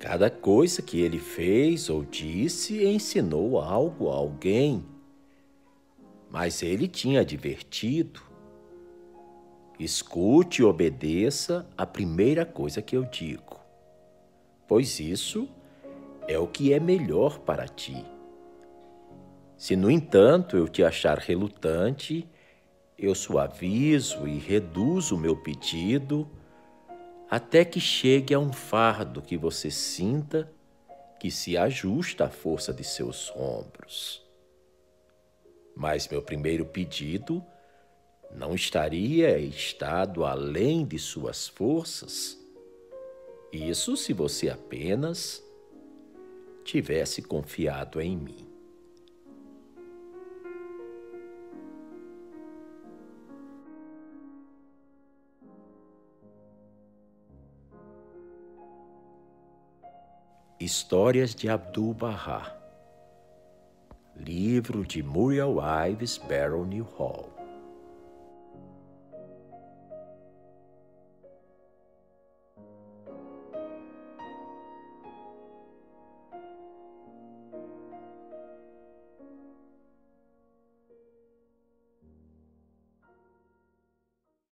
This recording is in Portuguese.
Cada coisa que ele fez ou disse ensinou algo a alguém. Mas ele tinha advertido. Escute e obedeça a primeira coisa que eu digo, pois isso é o que é melhor para ti. Se, no entanto, eu te achar relutante, eu suavizo e reduzo o meu pedido até que chegue a um fardo que você sinta que se ajusta à força de seus ombros. Mas meu primeiro pedido não estaria estado além de suas forças. Isso se você apenas tivesse confiado em mim. Histórias de Abdu'l-Bahá Livro de Muriel Ives Barrow Hall